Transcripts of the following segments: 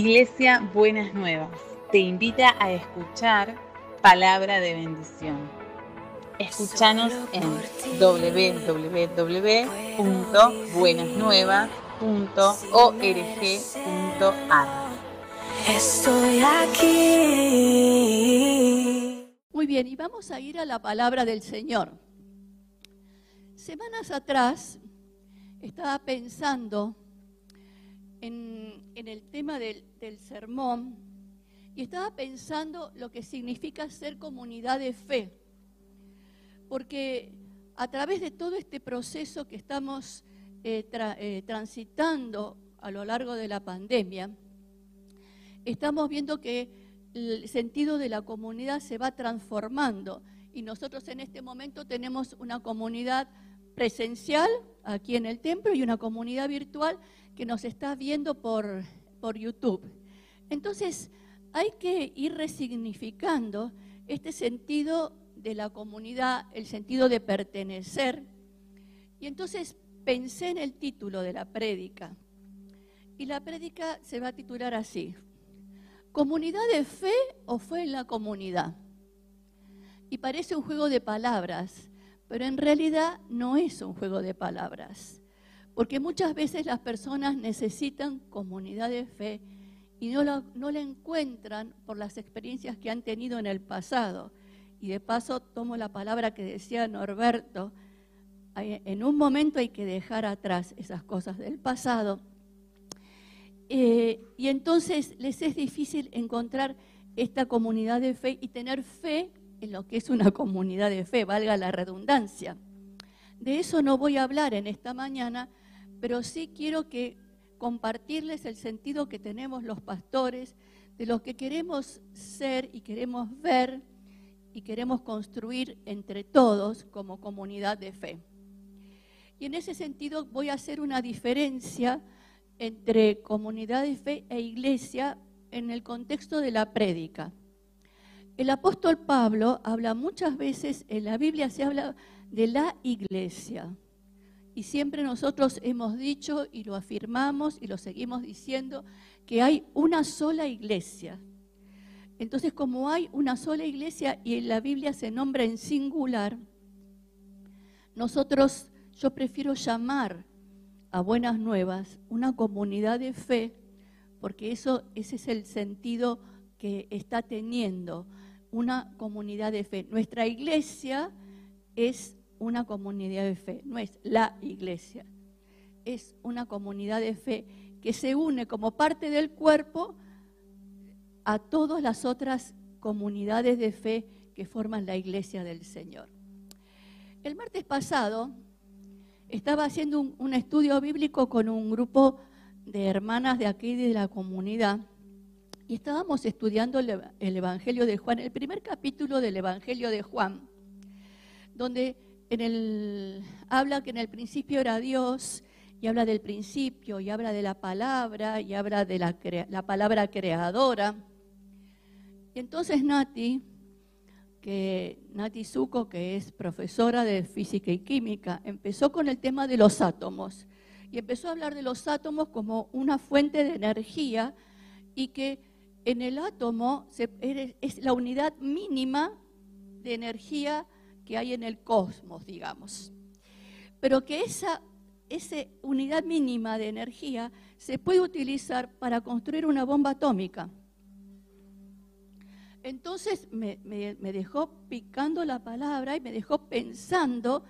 Iglesia Buenas Nuevas te invita a escuchar palabra de bendición. Escúchanos en www.buenasnuevas.org.ar. Estoy aquí. Muy bien, y vamos a ir a la palabra del Señor. Semanas atrás estaba pensando en, el tema del, sermón y estaba pensando lo que significa ser comunidad de fe. Porque a través de todo este proceso que estamos eh, eh, transitando a lo largo de la pandemia, estamos viendo que el sentido de la comunidad se va transformando y nosotros en este momento tenemos una comunidad presencial aquí en el templo y una comunidad virtual que nos está viendo por, por YouTube. Entonces, hay que ir resignificando este sentido de la comunidad, el sentido de pertenecer. Y entonces pensé en el título de la prédica. Y la prédica se va a titular así, ¿Comunidad de fe o fe en la comunidad? Y parece un juego de palabras, pero en realidad no es un juego de palabras, porque muchas veces las personas necesitan comunidad de fe y no la, no la encuentran por las experiencias que han tenido en el pasado. Y de paso tomo la palabra que decía Norberto, en un momento hay que dejar atrás esas cosas del pasado eh, y entonces les es difícil encontrar esta comunidad de fe y tener fe en lo que es una comunidad de fe, valga la redundancia. De eso no voy a hablar en esta mañana, pero sí quiero que compartirles el sentido que tenemos los pastores de lo que queremos ser y queremos ver y queremos construir entre todos como comunidad de fe. Y en ese sentido voy a hacer una diferencia entre comunidad de fe e iglesia en el contexto de la prédica. El apóstol Pablo habla muchas veces, en la Biblia se habla de la iglesia. Y siempre nosotros hemos dicho y lo afirmamos y lo seguimos diciendo que hay una sola iglesia. Entonces, como hay una sola iglesia y en la Biblia se nombra en singular, nosotros, yo prefiero llamar a Buenas Nuevas una comunidad de fe, porque eso, ese es el sentido que está teniendo una comunidad de fe. Nuestra iglesia es una comunidad de fe, no es la iglesia, es una comunidad de fe que se une como parte del cuerpo a todas las otras comunidades de fe que forman la iglesia del Señor. El martes pasado estaba haciendo un, estudio bíblico con un grupo de hermanas de aquí de la comunidad y estábamos estudiando el, el Evangelio de Juan, el primer capítulo del Evangelio de Juan, donde en el, habla que en el principio era Dios y habla del principio y habla de la palabra y habla de la, la palabra creadora. Y entonces Nati, que Nati Zuko, que es profesora de física y química, empezó con el tema de los átomos y empezó a hablar de los átomos como una fuente de energía y que en el átomo es la unidad mínima de energía que hay en el cosmos, digamos. Pero que esa, esa unidad mínima de energía se puede utilizar para construir una bomba atómica. Entonces me, me- dejó picando la palabra y me dejó pensando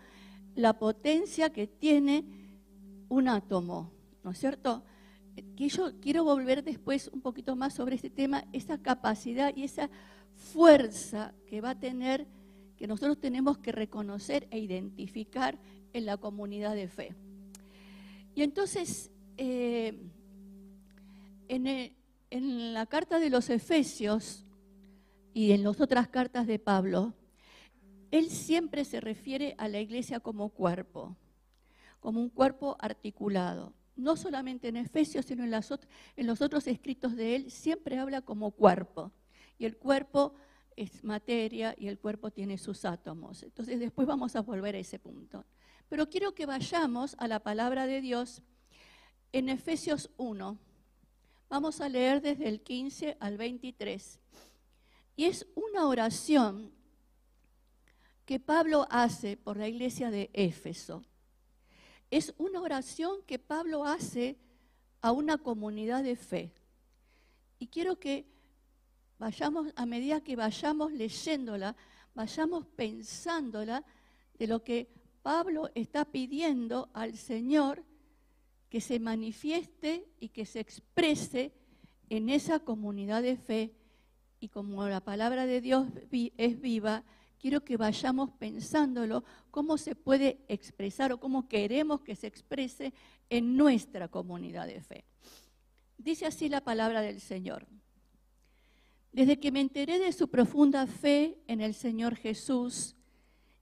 la potencia que tiene un átomo, ¿no es cierto? Que yo quiero volver después un poquito más sobre este tema, esa capacidad y esa fuerza que va a tener, que nosotros tenemos que reconocer e identificar en la comunidad de fe. Y entonces, eh, en, la carta de los Efesios y en las otras cartas de Pablo, él siempre se refiere a la iglesia como cuerpo, como un cuerpo articulado. No solamente en Efesios, sino en, en los otros escritos de él, siempre habla como cuerpo. Y el cuerpo es materia y el cuerpo tiene sus átomos. Entonces después vamos a volver a ese punto. Pero quiero que vayamos a la palabra de Dios en Efesios 1. Vamos a leer desde el 15 al 23. Y es una oración que Pablo hace por la iglesia de Éfeso. Es una oración que Pablo hace a una comunidad de fe. Y quiero que vayamos, a medida que vayamos leyéndola, vayamos pensándola de lo que Pablo está pidiendo al Señor que se manifieste y que se exprese en esa comunidad de fe. Y como la palabra de Dios es viva, quiero que vayamos pensándolo, cómo se puede expresar o cómo queremos que se exprese en nuestra comunidad de fe. Dice así la palabra del Señor. Desde que me enteré de su profunda fe en el Señor Jesús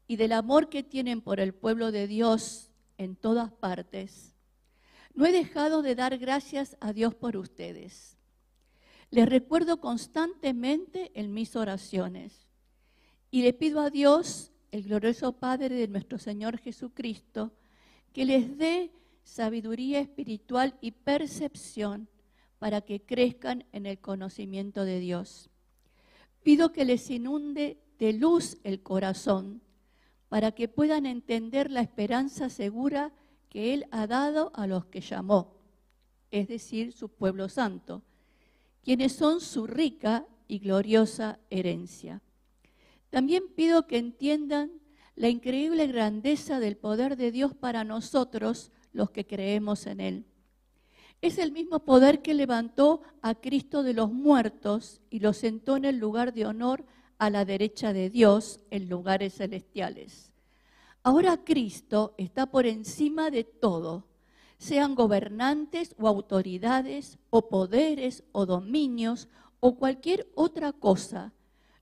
y del amor que tienen por el pueblo de Dios en todas partes, no he dejado de dar gracias a Dios por ustedes. Les recuerdo constantemente en mis oraciones y le pido a Dios, el glorioso Padre de nuestro Señor Jesucristo, que les dé sabiduría espiritual y percepción para que crezcan en el conocimiento de Dios. Pido que les inunde de luz el corazón para que puedan entender la esperanza segura que Él ha dado a los que llamó, es decir, su pueblo santo, quienes son su rica y gloriosa herencia. También pido que entiendan la increíble grandeza del poder de Dios para nosotros, los que creemos en Él. Es el mismo poder que levantó a Cristo de los muertos y lo sentó en el lugar de honor a la derecha de Dios en lugares celestiales. Ahora Cristo está por encima de todo, sean gobernantes o autoridades o poderes o dominios o cualquier otra cosa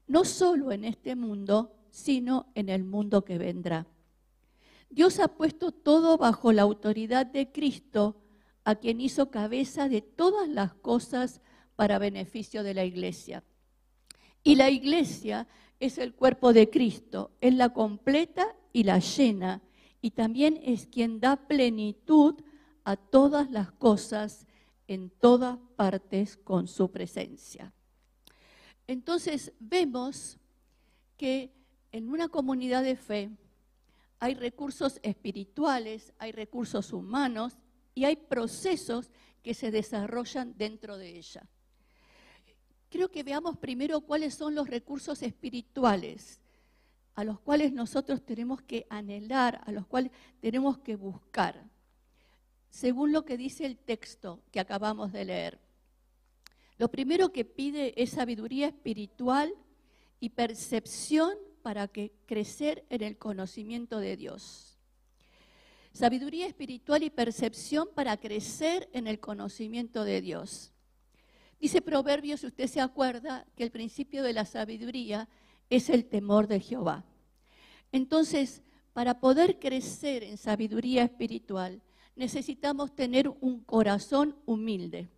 no solo en este mundo, sino en el mundo que vendrá. Dios ha puesto todo bajo la autoridad de Cristo, a quien hizo cabeza de todas las cosas para beneficio de la iglesia. Y la iglesia es el cuerpo de Cristo, es la completa y la llena, y también es quien da plenitud a todas las cosas en todas partes con su presencia. Entonces vemos que en una comunidad de fe hay recursos espirituales, hay recursos humanos y hay procesos que se desarrollan dentro de ella. Creo que veamos primero cuáles son los recursos espirituales a los cuales nosotros tenemos que anhelar, a los cuales tenemos que buscar, según lo que dice el texto que acabamos de leer. Lo primero que pide es sabiduría espiritual y percepción para que crecer en el conocimiento de Dios. Sabiduría espiritual y percepción para crecer en el conocimiento de Dios. Dice Proverbios, si usted se acuerda, que el principio de la sabiduría es el temor de Jehová. Entonces, para poder crecer en sabiduría espiritual, necesitamos tener un corazón humilde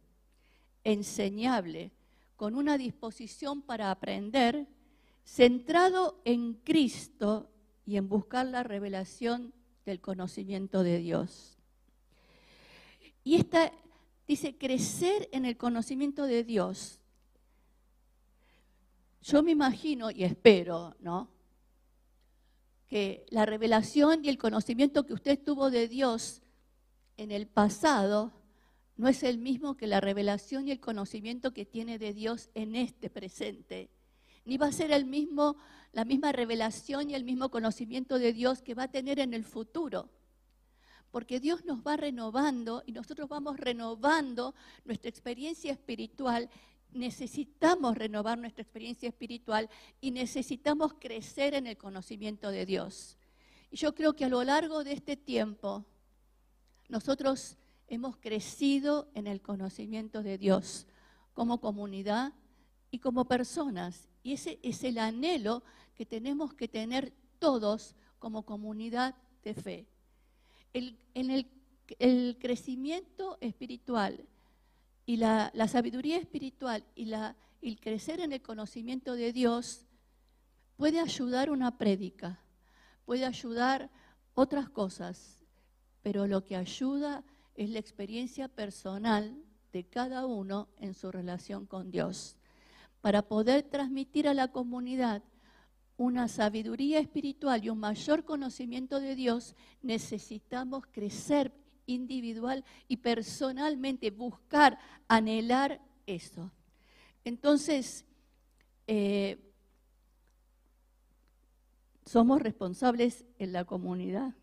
enseñable, con una disposición para aprender, centrado en Cristo y en buscar la revelación del conocimiento de Dios. Y esta dice, crecer en el conocimiento de Dios. Yo me imagino y espero, ¿no? Que la revelación y el conocimiento que usted tuvo de Dios en el pasado no es el mismo que la revelación y el conocimiento que tiene de Dios en este presente. Ni va a ser la misma revelación y el mismo conocimiento de Dios que va a tener en el futuro. Porque Dios nos va renovando y nosotros vamos renovando nuestra experiencia espiritual. Necesitamos renovar nuestra experiencia espiritual y necesitamos crecer en el conocimiento de Dios. Y yo creo que a lo largo de este tiempo, nosotros hemos crecido en el conocimiento de Dios como comunidad y como personas. Y ese es el anhelo que tenemos que tener todos como comunidad de fe. el, crecimiento espiritual y la, sabiduría espiritual y, y el crecer en el conocimiento de Dios puede ayudar una prédica, puede ayudar otras cosas, pero lo que ayuda es la experiencia personal de cada uno en su relación con Dios. Para poder transmitir a la comunidad una sabiduría espiritual y un mayor conocimiento de Dios, necesitamos crecer individual y personalmente, buscar, anhelar eso. Entonces, eh, somos responsables en la comunidad.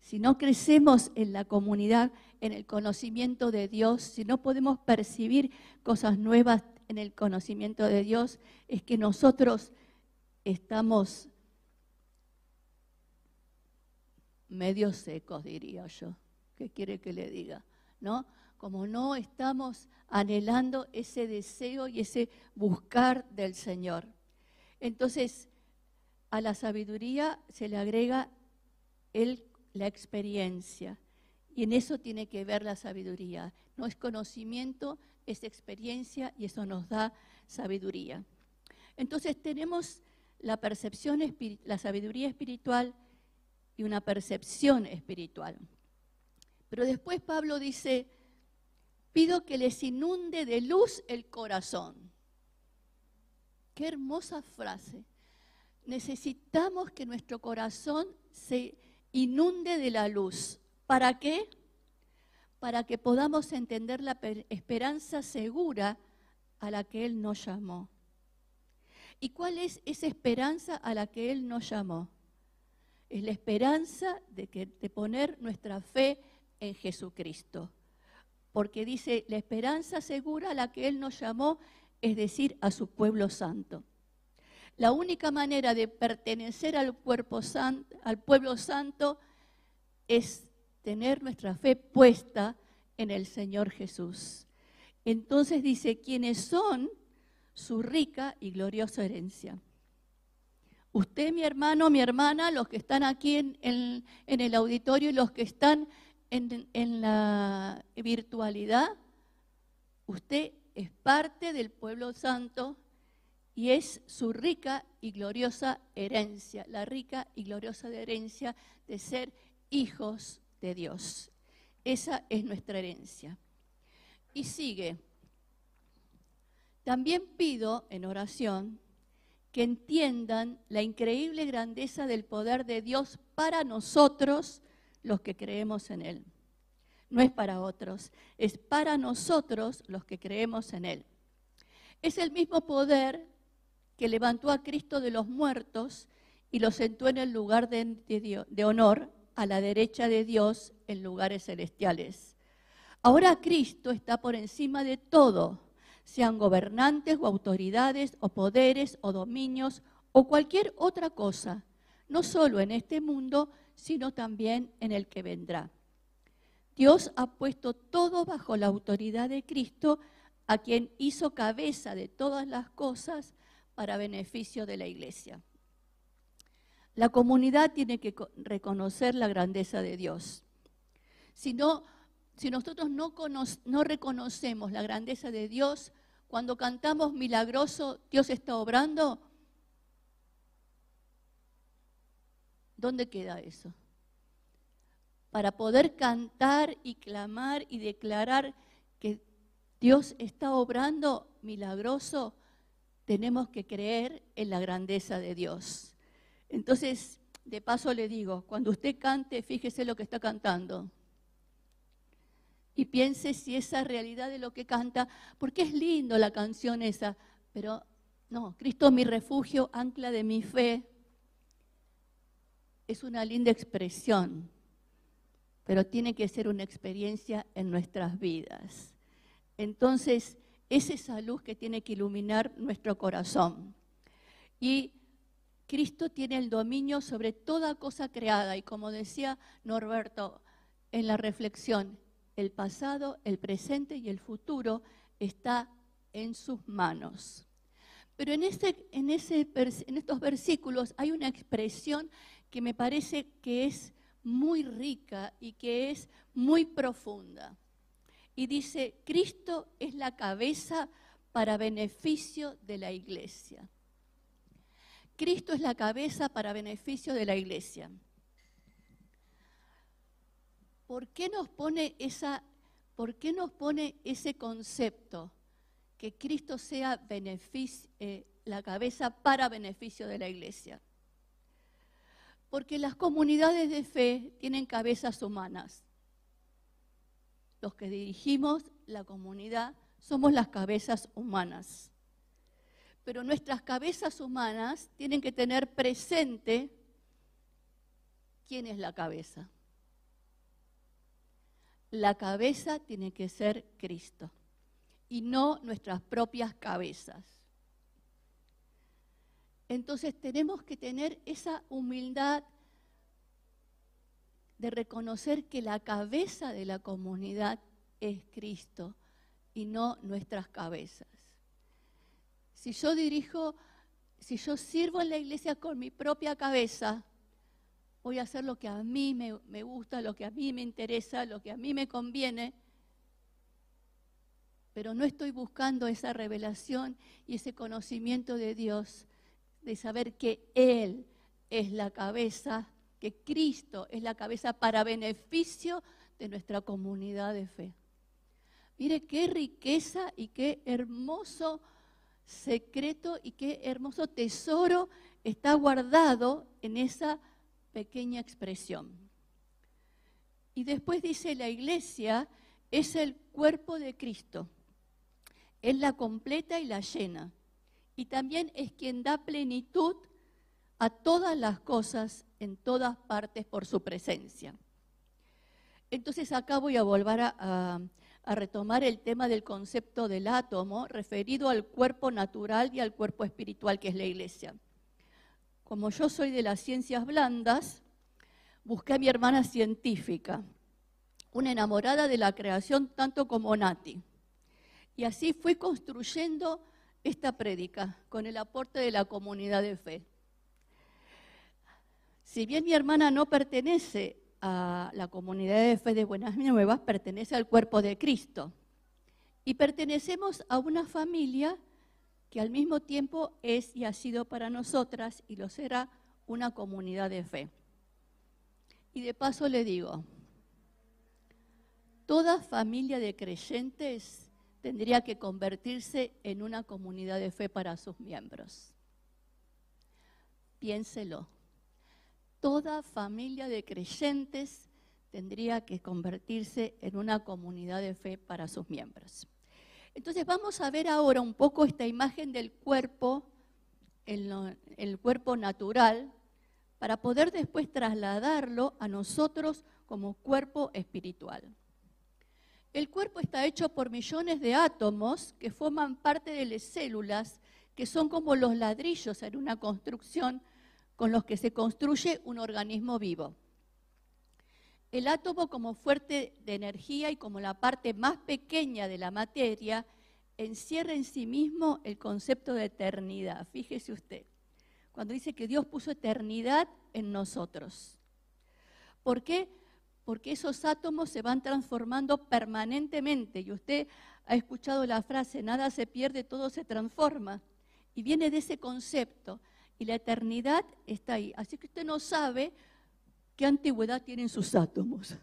Si no crecemos en la comunidad, en el conocimiento de Dios, si no podemos percibir cosas nuevas en el conocimiento de Dios, es que nosotros estamos medio secos, diría yo. ¿Qué quiere que le diga? ¿No? Como no estamos anhelando ese deseo y ese buscar del Señor. Entonces, a la sabiduría se le agrega el, la experiencia. Y en eso tiene que ver la sabiduría. No es conocimiento, es experiencia y eso nos da sabiduría. Entonces tenemos la percepción, la sabiduría espiritual y una percepción espiritual. Pero después Pablo dice, pido que les inunde de luz el corazón. Qué hermosa frase necesitamos que nuestro corazón se inunde de la luz. ¿Para qué? Para que podamos entender la esperanza segura a la que Él nos llamó. ¿Y cuál es esa esperanza a la que Él nos llamó? Es la esperanza de, poner nuestra fe en Jesucristo. Porque dice, la esperanza segura a la que Él nos llamó, es decir, a su pueblo santo. La única manera de pertenecer al pueblo santo es tener nuestra fe puesta en el Señor Jesús. Entonces dice, ¿quiénes son su rica y gloriosa herencia? Usted, mi hermano, mi hermana, los que están aquí en, en el auditorio y los que están en, en la virtualidad, usted es parte del pueblo santo y es su rica y gloriosa herencia, la rica y gloriosa herencia de ser hijos de Dios. Esa es nuestra herencia. Y sigue, también pido en oración que entiendan la increíble grandeza del poder de Dios para nosotros los que creemos en Él. No es para otros, es para nosotros los que creemos en Él. Es el mismo poder que levantó a Cristo de los muertos y lo sentó en el lugar de, honor a la derecha de Dios en lugares celestiales. Ahora Cristo está por encima de todo, sean gobernantes o autoridades o poderes o dominios o cualquier otra cosa, no solo en este mundo, sino también en el que vendrá. Dios ha puesto todo bajo la autoridad de Cristo, a quien hizo cabeza de todas las cosas para beneficio de la iglesia. La comunidad tiene que reconocer la grandeza de Dios. Si, si nosotros no, no reconocemos la grandeza de Dios, cuando cantamos milagroso, Dios está obrando, ¿dónde queda eso? Para poder cantar y clamar y declarar que Dios está obrando milagroso, tenemos que creer en la grandeza de Dios. Entonces, de paso le digo, cuando usted cante, fíjese lo que está cantando. Y piense si esa realidad de lo que canta, porque es lindo la canción esa, pero no, Cristo mi refugio, ancla de mi fe, es una linda expresión, pero tiene que ser una experiencia en nuestras vidas. Entonces, es esa luz que tiene que iluminar nuestro corazón. Y Cristo tiene el dominio sobre toda cosa creada y como decía Norberto en la reflexión, el pasado, el presente y el futuro está en sus manos. Pero en, este, en, ese, en estos versículos hay una expresión que me parece que es muy rica y que es muy profunda y dice, Cristo es la cabeza para beneficio de la iglesia. Cristo es la cabeza para beneficio de la iglesia. ¿Por qué nos pone esa ¿por qué nos pone ese concepto? Que Cristo sea beneficio, eh, la cabeza para beneficio de la iglesia. Porque las comunidades de fe tienen cabezas humanas. Los que dirigimos la comunidad somos las cabezas humanas. Pero nuestras cabezas humanas tienen que tener presente quién es la cabeza. La cabeza tiene que ser Cristo y no nuestras propias cabezas. Entonces tenemos que tener esa humildad de reconocer que la cabeza de la comunidad es Cristo y no nuestras cabezas. Si yo dirijo, si yo sirvo en la iglesia con mi propia cabeza, voy a hacer lo que a mí me, me, gusta, lo que a mí me interesa, lo que a mí me conviene, pero no estoy buscando esa revelación y ese conocimiento de Dios, de saber que Él es la cabeza, que Cristo es la cabeza para beneficio de nuestra comunidad de fe. Mire qué riqueza y qué hermoso secreto y qué hermoso tesoro está guardado en esa pequeña expresión. Y después dice, la iglesia es el cuerpo de Cristo, es la completa y la llena, y también es quien da plenitud a todas las cosas en todas partes por su presencia. Entonces acá voy a volver a, a a retomar el tema del concepto del átomo referido al cuerpo natural y al cuerpo espiritual que es la iglesia. Como yo soy de las ciencias blandas, busqué a mi hermana científica, una enamorada de la creación tanto como Nati. Y así fui construyendo esta prédica con el aporte de la comunidad de fe. Si bien mi hermana no pertenece a la comunidad de fe de Buenas Nuevas pertenece al cuerpo de Cristo. Y pertenecemos a una familia que al mismo tiempo es y ha sido para nosotras y lo será una comunidad de fe. Y de paso le digo, toda familia de creyentes tendría que convertirse en una comunidad de fe para sus miembros. Piénselo toda familia de creyentes tendría que convertirse en una comunidad de fe para sus miembros. Entonces vamos a ver ahora un poco esta imagen del cuerpo, el, el cuerpo natural, para poder después trasladarlo a nosotros como cuerpo espiritual. El cuerpo está hecho por millones de átomos que forman parte de las células, que son como los ladrillos en una construcción con los que se construye un organismo vivo. El átomo como fuerte de energía y como la parte más pequeña de la materia encierra en sí mismo el concepto de eternidad. Fíjese usted, cuando dice que Dios puso eternidad en nosotros. ¿Por qué? Porque esos átomos se van transformando permanentemente. Y usted ha escuchado la frase, nada se pierde, todo se transforma. Y viene de ese concepto y la eternidad está ahí. Así que usted no sabe qué antigüedad tienen sus átomos.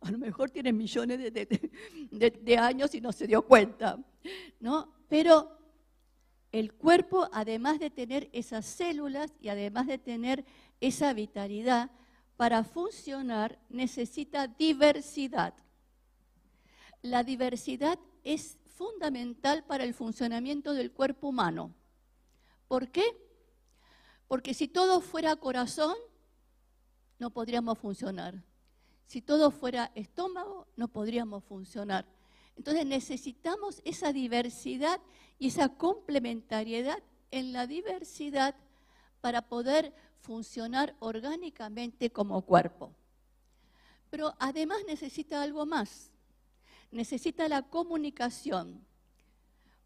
A lo mejor tienen millones de, años y no se dio cuenta, ¿no? Pero el cuerpo, además de tener esas células y además de tener esa vitalidad, para funcionar necesita diversidad. La diversidad es fundamental para el funcionamiento del cuerpo humano. ¿Por qué? Porque si todo fuera corazón, no podríamos funcionar. Si todo fuera estómago, no podríamos funcionar. Entonces necesitamos esa diversidad y esa complementariedad en la diversidad para poder funcionar orgánicamente como cuerpo. Pero además necesita algo más. Necesita la comunicación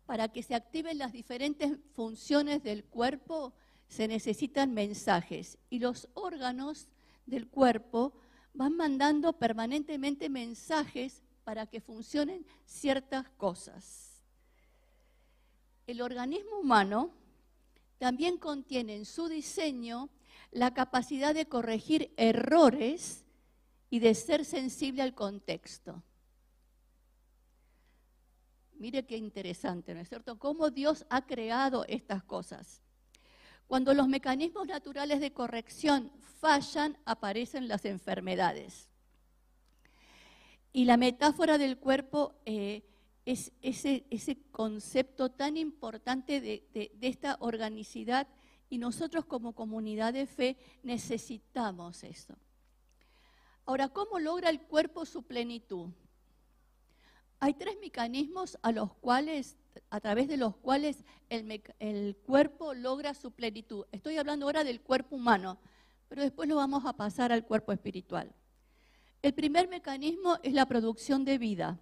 para que se activen las diferentes funciones del cuerpo se necesitan mensajes y los órganos del cuerpo van mandando permanentemente mensajes para que funcionen ciertas cosas. El organismo humano también contiene en su diseño la capacidad de corregir errores y de ser sensible al contexto. Mire qué interesante, ¿no es cierto? Cómo Dios ha creado estas cosas. Cuando los mecanismos naturales de corrección fallan, aparecen las enfermedades. Y la metáfora del cuerpo eh, es ese, concepto tan importante de esta organicidad y nosotros como comunidad de fe necesitamos eso. Ahora, ¿cómo logra el cuerpo su plenitud? Hay tres mecanismos a los cuales, a través de los cuales el, el, cuerpo logra su plenitud. Estoy hablando ahora del cuerpo humano, pero después lo vamos a pasar al cuerpo espiritual. El primer mecanismo es la producción de vida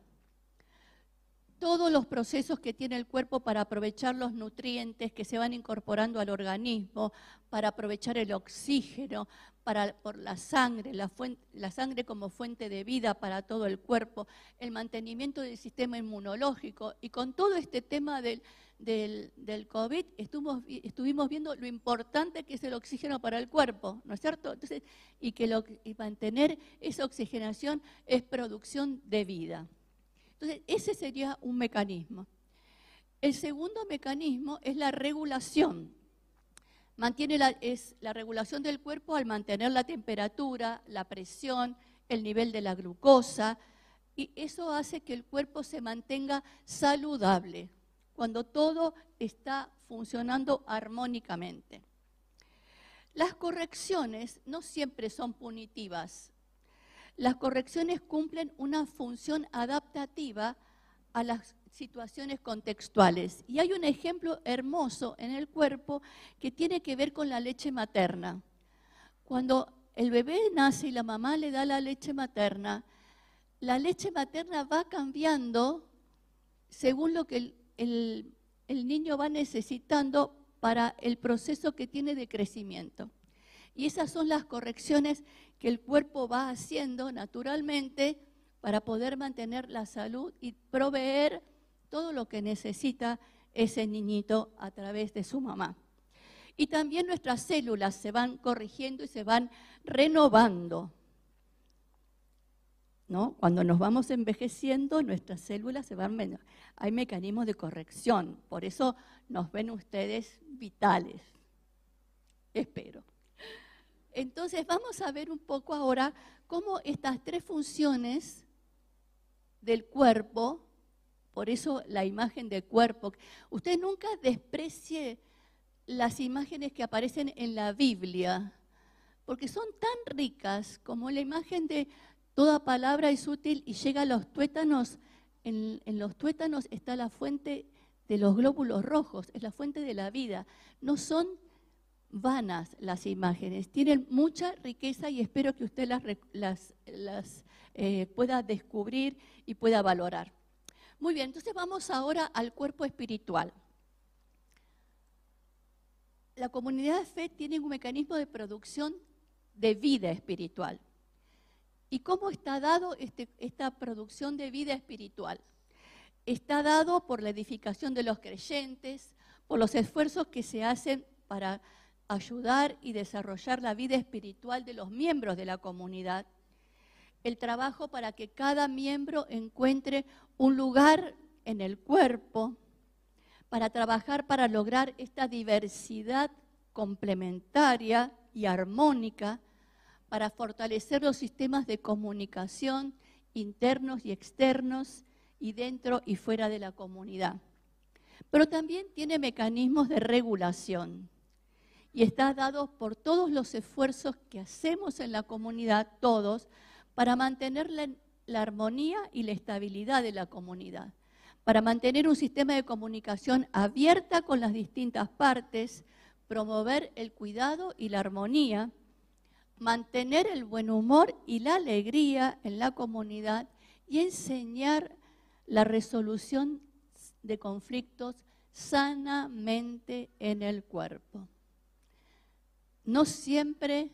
todos los procesos que tiene el cuerpo para aprovechar los nutrientes que se van incorporando al organismo, para aprovechar el oxígeno, para por la sangre, la, la, sangre como fuente de vida para todo el cuerpo, el mantenimiento del sistema inmunológico. Y con todo este tema del, del, COVID estuvimos, estuvimos, viendo lo importante que es el oxígeno para el cuerpo, ¿no es cierto? Entonces, y que lo, mantener esa oxigenación es producción de vida. Entonces, ese sería un mecanismo. El segundo mecanismo es la regulación. Mantiene la, es la regulación del cuerpo al mantener la temperatura, la presión, el nivel de la glucosa, y eso hace que el cuerpo se mantenga saludable cuando todo está funcionando armónicamente. Las correcciones no siempre son punitivas, las correcciones cumplen una función adaptativa a las situaciones contextuales. Y hay un ejemplo hermoso en el cuerpo que tiene que ver con la leche materna. Cuando el bebé nace y la mamá le da la leche materna, la leche materna va cambiando según lo que el, niño va necesitando para el proceso que tiene de crecimiento. Y esas son las correcciones que el cuerpo va haciendo naturalmente para poder mantener la salud y proveer todo lo que necesita ese niñito a través de su mamá. Y también nuestras células se van corrigiendo y se van renovando. ¿No? Cuando nos vamos envejeciendo, nuestras células se van. Hay mecanismos de corrección, por eso nos ven ustedes vitales. Espero. Entonces vamos a ver un poco ahora cómo estas tres funciones del cuerpo, por eso la imagen del cuerpo, usted nunca desprecie las imágenes que aparecen en la Biblia, porque son tan ricas como la imagen de toda palabra es útil y llega a los tuétanos. En, los tuétanos está la fuente de los glóbulos rojos, es la fuente de la vida. No son vanas las imágenes, tienen mucha riqueza y espero que usted las, eh, pueda descubrir y pueda valorar. Muy bien, entonces vamos ahora al cuerpo espiritual. La comunidad de fe tiene un mecanismo de producción de vida espiritual. ¿Y cómo está dado este, esta producción de vida espiritual? Está dado por la edificación de los creyentes, por los esfuerzos que se hacen para ayudar y desarrollar la vida espiritual de los miembros de la comunidad. El trabajo para que cada miembro encuentre un lugar en el cuerpo, para trabajar para lograr esta diversidad complementaria y armónica, para fortalecer los sistemas de comunicación internos y externos y dentro y fuera de la comunidad. Pero también tiene mecanismos de regulación y está dado por todos los esfuerzos que hacemos en la comunidad, todos, para mantener la, armonía y la estabilidad de la comunidad, para mantener un sistema de comunicación abierta con las distintas partes, promover el cuidado y la armonía, mantener el buen humor y la alegría en la comunidad y enseñar la resolución de conflictos sanamente en el cuerpo no siempre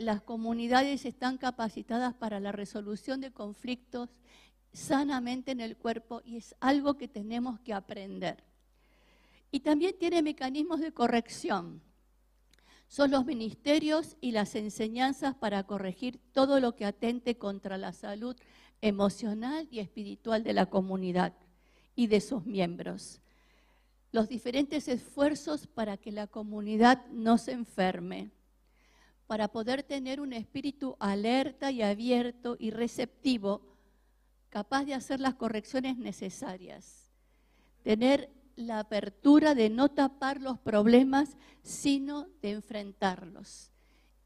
las comunidades están capacitadas para la resolución de conflictos sanamente en el cuerpo y es algo que tenemos que aprender. Y también tiene mecanismos de corrección. Son los ministerios y las enseñanzas para corregir todo lo que atente contra la salud emocional y espiritual de la comunidad y de sus miembros. Los diferentes esfuerzos para que la comunidad no se enferme, para poder tener un espíritu alerta y abierto y receptivo, capaz de hacer las correcciones necesarias, tener la apertura de no tapar los problemas, sino de enfrentarlos.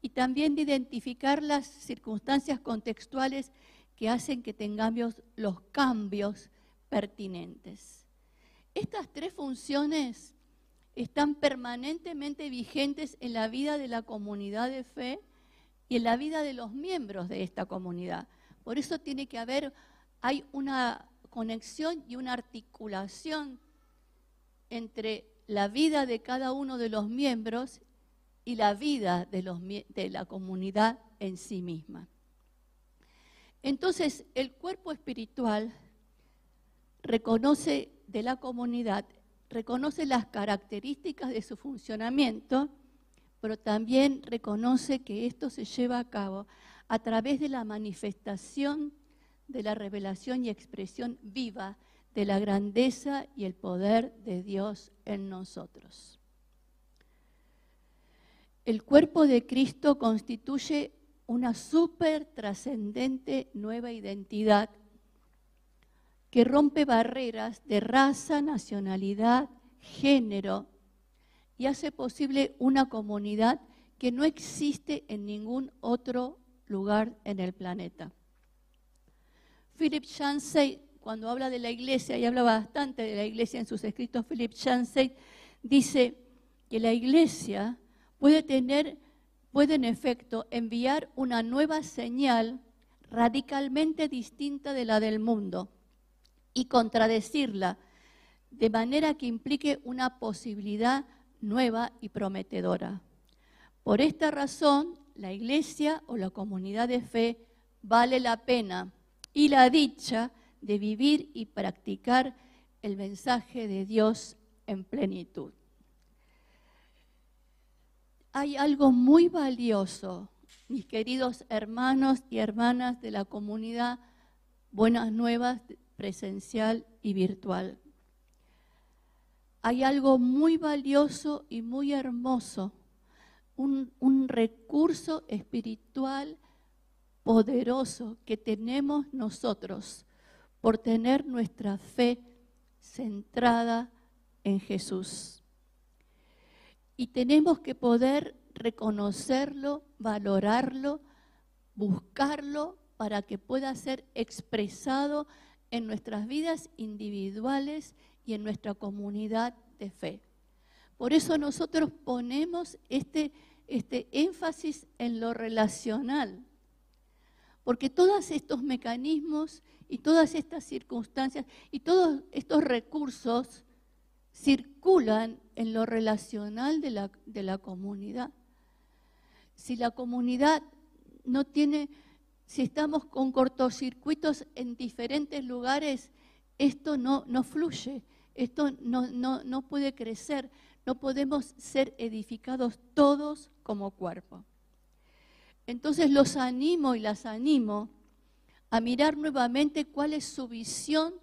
Y también de identificar las circunstancias contextuales que hacen que tengamos los cambios pertinentes. Estas tres funciones están permanentemente vigentes en la vida de la comunidad de fe y en la vida de los miembros de esta comunidad. Por eso tiene que haber, hay una conexión y una articulación entre la vida de cada uno de los miembros y la vida de, de la comunidad en sí misma. Entonces, el cuerpo espiritual reconoce de la comunidad, reconoce las características de su funcionamiento, pero también reconoce que esto se lleva a cabo a través de la manifestación de la revelación y expresión viva de la grandeza y el poder de Dios en nosotros. El cuerpo de Cristo constituye una súper trascendente nueva identidad que rompe barreras de raza, nacionalidad, género y hace posible una comunidad que no existe en ningún otro lugar en el planeta. Philip Yancey, cuando habla de la iglesia, y habla bastante de la iglesia en sus escritos, Philip Yancey dice que la iglesia puede tener puede en efecto enviar una nueva señal radicalmente distinta de la del mundo y contradecirla de manera que implique una posibilidad nueva y prometedora. Por esta razón, la iglesia o la comunidad de fe vale la pena y la dicha de vivir y practicar el mensaje de Dios en plenitud hay algo muy valioso, mis queridos hermanos y hermanas de la comunidad Buenas Nuevas presencial y virtual. Hay algo muy valioso y muy hermoso, un, recurso espiritual poderoso que tenemos nosotros por tener nuestra fe centrada en Jesús. Y tenemos que poder reconocerlo, valorarlo, buscarlo para que pueda ser expresado en nuestras vidas individuales y en nuestra comunidad de fe. Por eso nosotros ponemos este, este énfasis en lo relacional, porque todos estos mecanismos y todas estas circunstancias y todos estos recursos circulan en lo relacional de la, de la comunidad. Si la comunidad no tiene, si estamos con cortocircuitos en diferentes lugares, esto no, fluye, esto no, no puede crecer, no podemos ser edificados todos como cuerpo. Entonces los animo y las animo a mirar nuevamente cuál es su visión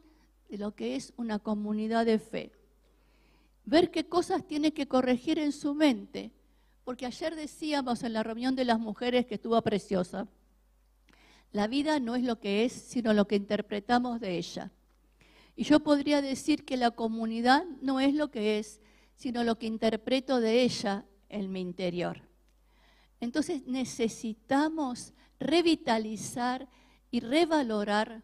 de lo que es una comunidad de fe ver qué cosas tiene que corregir en su mente. Porque ayer decíamos en la reunión de las mujeres que estuvo preciosa, la vida no es lo que es, sino lo que interpretamos de ella. Y yo podría decir que la comunidad no es lo que es, sino lo que interpreto de ella en mi interior. Entonces necesitamos revitalizar y revalorar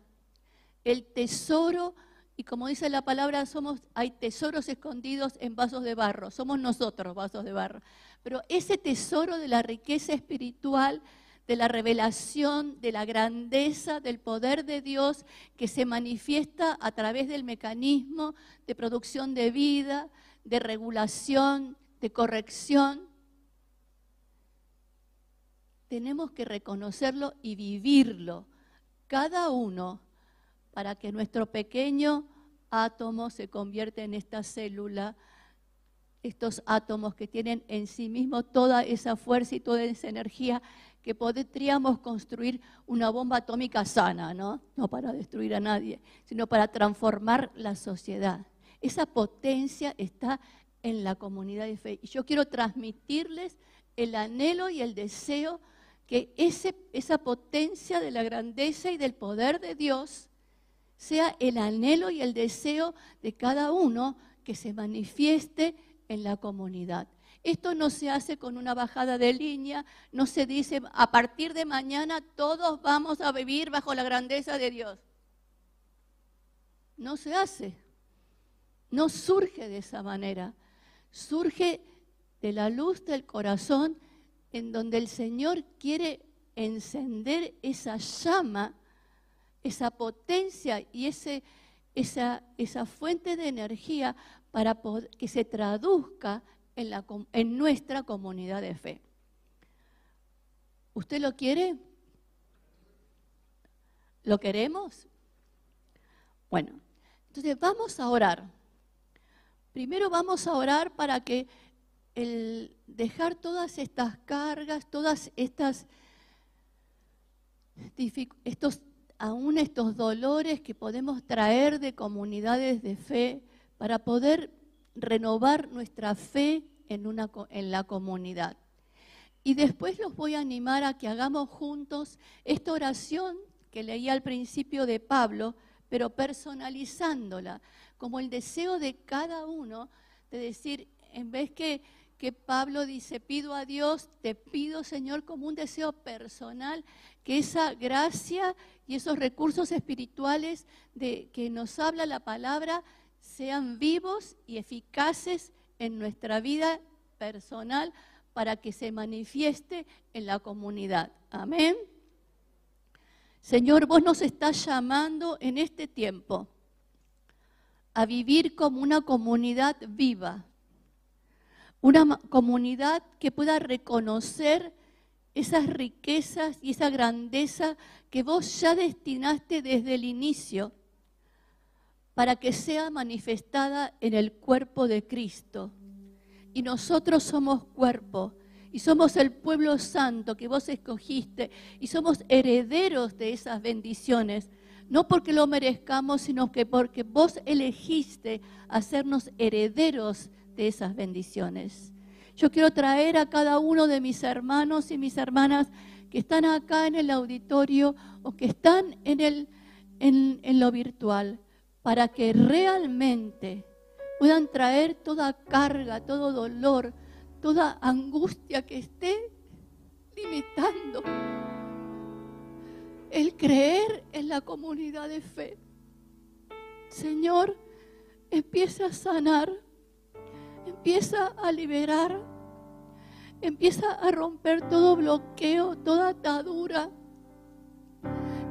el tesoro y como dice la palabra, somos, hay tesoros escondidos en vasos de barro. Somos nosotros vasos de barro. Pero ese tesoro de la riqueza espiritual, de la revelación, de la grandeza, del poder de Dios que se manifiesta a través del mecanismo de producción de vida, de regulación, de corrección, tenemos que reconocerlo y vivirlo. Cada uno para que nuestro pequeño átomo se convierta en esta célula estos átomos que tienen en sí mismo toda esa fuerza y toda esa energía que podríamos construir una bomba atómica sana, ¿no? No para destruir a nadie, sino para transformar la sociedad. Esa potencia está en la comunidad de fe. Y yo quiero transmitirles el anhelo y el deseo que ese, esa potencia de la grandeza y del poder de Dios sea el anhelo y el deseo de cada uno que se manifieste en la comunidad. Esto no se hace con una bajada de línea, no se dice a partir de mañana todos vamos a vivir bajo la grandeza de Dios. No se hace, no surge de esa manera, surge de la luz del corazón en donde el Señor quiere encender esa llama, esa potencia y ese, esa, esa fuente de energía para que se traduzca en, nuestra comunidad de fe. ¿Usted lo quiere? ¿Lo queremos? Bueno, entonces vamos a orar. Primero vamos a orar para que el dejar todas estas cargas, todas estas aún estos dolores que podemos traer de comunidades de fe, para poder renovar nuestra fe en, una, en la comunidad. Y después los voy a animar a que hagamos juntos esta oración que leí al principio de Pablo, pero personalizándola, como el deseo de cada uno de decir, en vez que, que Pablo dice, pido a Dios, te pido Señor como un deseo personal, que esa gracia y esos recursos espirituales de que nos habla la palabra sean vivos y eficaces en nuestra vida personal para que se manifieste en la comunidad. Amén. Señor, vos nos estás llamando en este tiempo a vivir como una comunidad viva, una comunidad que pueda reconocer esas riquezas y esa grandeza que vos ya destinaste desde el inicio para que sea manifestada en el cuerpo de Cristo. Y nosotros somos cuerpo y somos el pueblo santo que vos escogiste y somos herederos de esas bendiciones, no porque lo merezcamos, sino que porque vos elegiste hacernos herederos de esas bendiciones. Yo quiero traer a cada uno de mis hermanos y mis hermanas que están acá en el auditorio o que están en, el, en, en lo virtual para que realmente puedan traer toda carga, todo dolor, toda angustia que esté limitando el creer en la comunidad de fe. Señor, empieza a sanar, empieza a liberar, empieza a romper todo bloqueo, toda atadura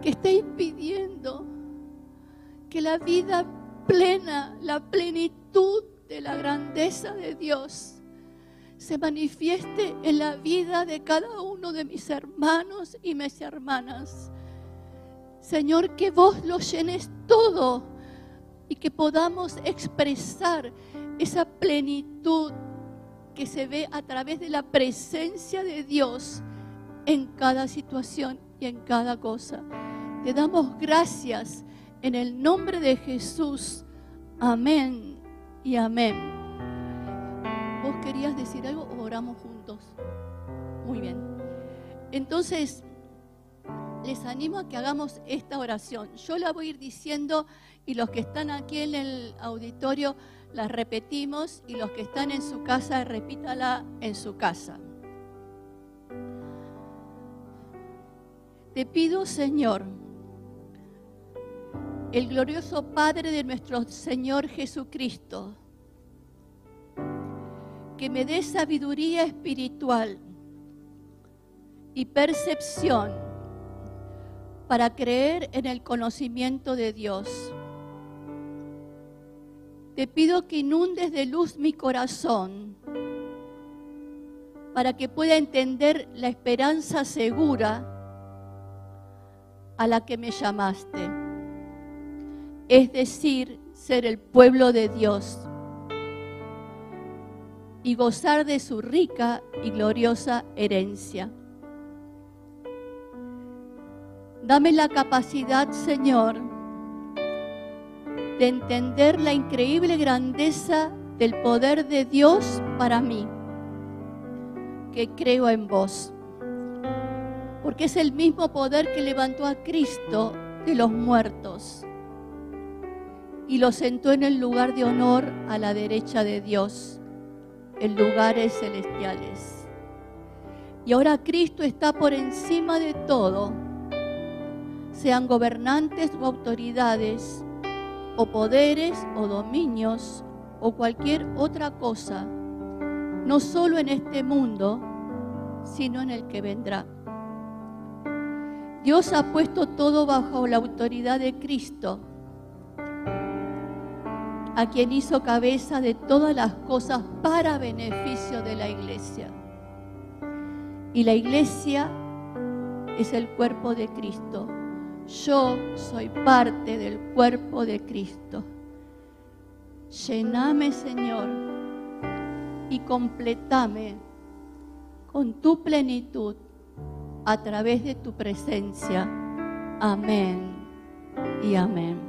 que esté impidiendo que la vida plena, la plenitud de la grandeza de Dios se manifieste en la vida de cada uno de mis hermanos y mis hermanas. Señor, que vos lo llenes todo y que podamos expresar esa plenitud que se ve a través de la presencia de Dios en cada situación y en cada cosa. Te damos gracias en el nombre de Jesús. Amén y amén. ¿Vos querías decir algo o oramos juntos? Muy bien. Entonces, les animo a que hagamos esta oración. Yo la voy a ir diciendo y los que están aquí en el auditorio la repetimos y los que están en su casa repítala en su casa. Te pido, Señor, el glorioso Padre de nuestro Señor Jesucristo, que me dé sabiduría espiritual y percepción para creer en el conocimiento de Dios. Te pido que inundes de luz mi corazón para que pueda entender la esperanza segura a la que me llamaste es decir, ser el pueblo de Dios. y gozar de su rica y gloriosa herencia. Dame la capacidad, Señor, de entender la increíble grandeza del poder de Dios para mí, que creo en vos. Porque es el mismo poder que levantó a Cristo de los muertos y lo sentó en el lugar de honor a la derecha de Dios, en lugares celestiales. Y ahora Cristo está por encima de todo, sean gobernantes o autoridades, o poderes o dominios, o cualquier otra cosa, no solo en este mundo, sino en el que vendrá. Dios ha puesto todo bajo la autoridad de Cristo, a quien hizo cabeza de todas las cosas para beneficio de la iglesia. Y la iglesia es el cuerpo de Cristo. Yo soy parte del cuerpo de Cristo. Llename, Señor, y completame con tu plenitud a través de tu presencia. Amén y amén.